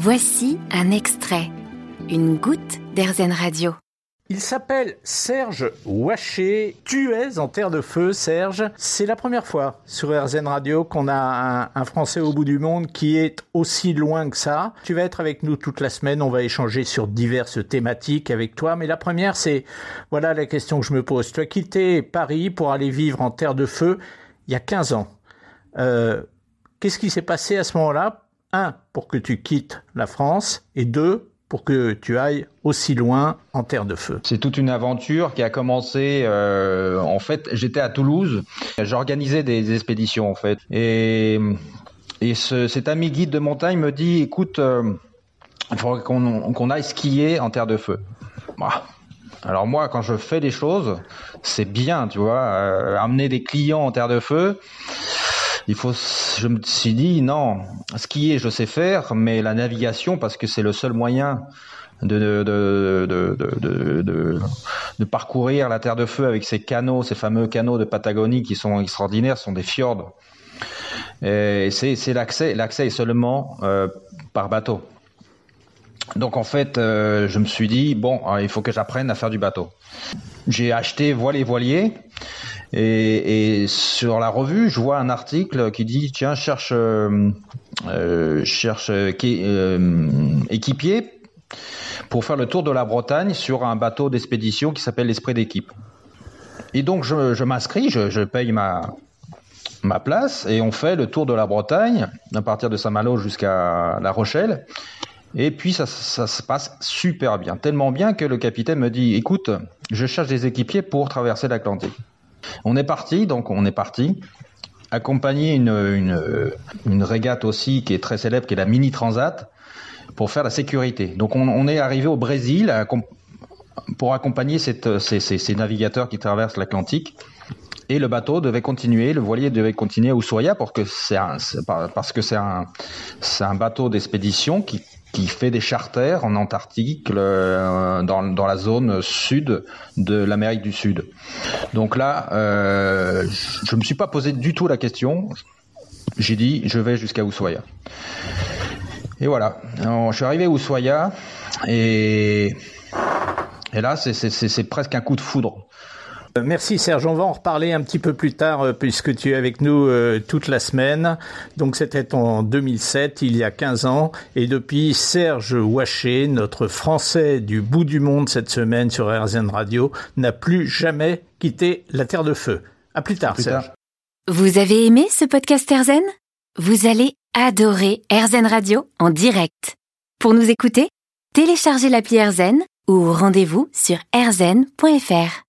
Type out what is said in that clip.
Voici un extrait, une goutte d'Airzen Radio. Il s'appelle Serge Waché. Tu es en terre de feu, Serge. C'est la première fois sur RZN Radio qu'on a un, Français au bout du monde qui est aussi loin que ça. Tu vas être avec nous toute la semaine. On va échanger sur diverses thématiques avec toi. Mais la première, c'est, voilà la question que je me pose. Tu as quitté Paris pour aller vivre en terre de feu il y a 15 ans. Euh, Qu'est-ce qui s'est passé à ce moment-là Un, pour que tu quittes la France. Et deux, pour que tu ailles aussi loin en terre de feu C'est toute une aventure qui a commencé. Euh, en fait, j'étais à Toulouse, j'organisais des expéditions en fait, et, et ce, cet ami guide de montagne me dit, écoute, euh, il faudrait qu'on qu aille skier en terre de feu. Bah. Alors moi, quand je fais des choses, c'est bien, tu vois, euh, amener des clients en terre de feu il faut, je me suis dit non, skier je sais faire, mais la navigation parce que c'est le seul moyen de parcourir la terre de feu avec ces canaux, ces fameux canaux de Patagonie qui sont extraordinaires, sont des fjords. C'est, l'accès, l'accès est seulement euh, par bateau. Donc en fait, euh, je me suis dit bon, il faut que j'apprenne à faire du bateau. J'ai acheté voile et voilier. Et, sur la revue, je vois un article qui dit tiens cherche euh, euh, cherche euh, équipier pour faire le tour de la Bretagne sur un bateau d'expédition qui s'appelle l'Esprit d'équipe. Et donc je, m'inscris, je, paye ma ma place et on fait le tour de la Bretagne à partir de Saint-Malo jusqu'à La Rochelle. Et puis ça, ça, se passe super bien, tellement bien que le capitaine me dit écoute, je cherche des équipiers pour traverser l'Atlantique. On est parti, donc on est parti, accompagner une, régate aussi qui est très célèbre, qui est la Mini Transat, pour faire la sécurité. Donc on, est arrivé au Brésil pour accompagner ces, navigateurs qui traversent l'Atlantique. Et le bateau devait continuer, le voilier devait continuer à Ushuaia parce que c'est un, parce que c'est un, un bateau d'expédition qui qui fait des charters en Antarctique, euh, dans, dans, la zone sud de l'Amérique du Sud. Donc là, euh, je me suis pas posé du tout la question. J'ai dit, je vais jusqu'à Ushuaia. Et voilà, Alors, je suis arrivé à Ushuaia et, et là, c'est presque un coup de foudre. Merci Serge, on va en reparler un petit peu plus tard euh, puisque tu es avec nous euh, toute la semaine. Donc c'était en 2007, il y a 15 ans, et depuis Serge Waché, notre Français du bout du monde cette semaine sur RZN Radio, n'a plus jamais quitté la Terre de Feu. À plus tard plus Serge. Tard. Vous avez aimé ce podcast RZN Vous allez adorer RZN Radio en direct. Pour nous écouter, téléchargez l'appli RZN ou rendez-vous sur rzn.fr.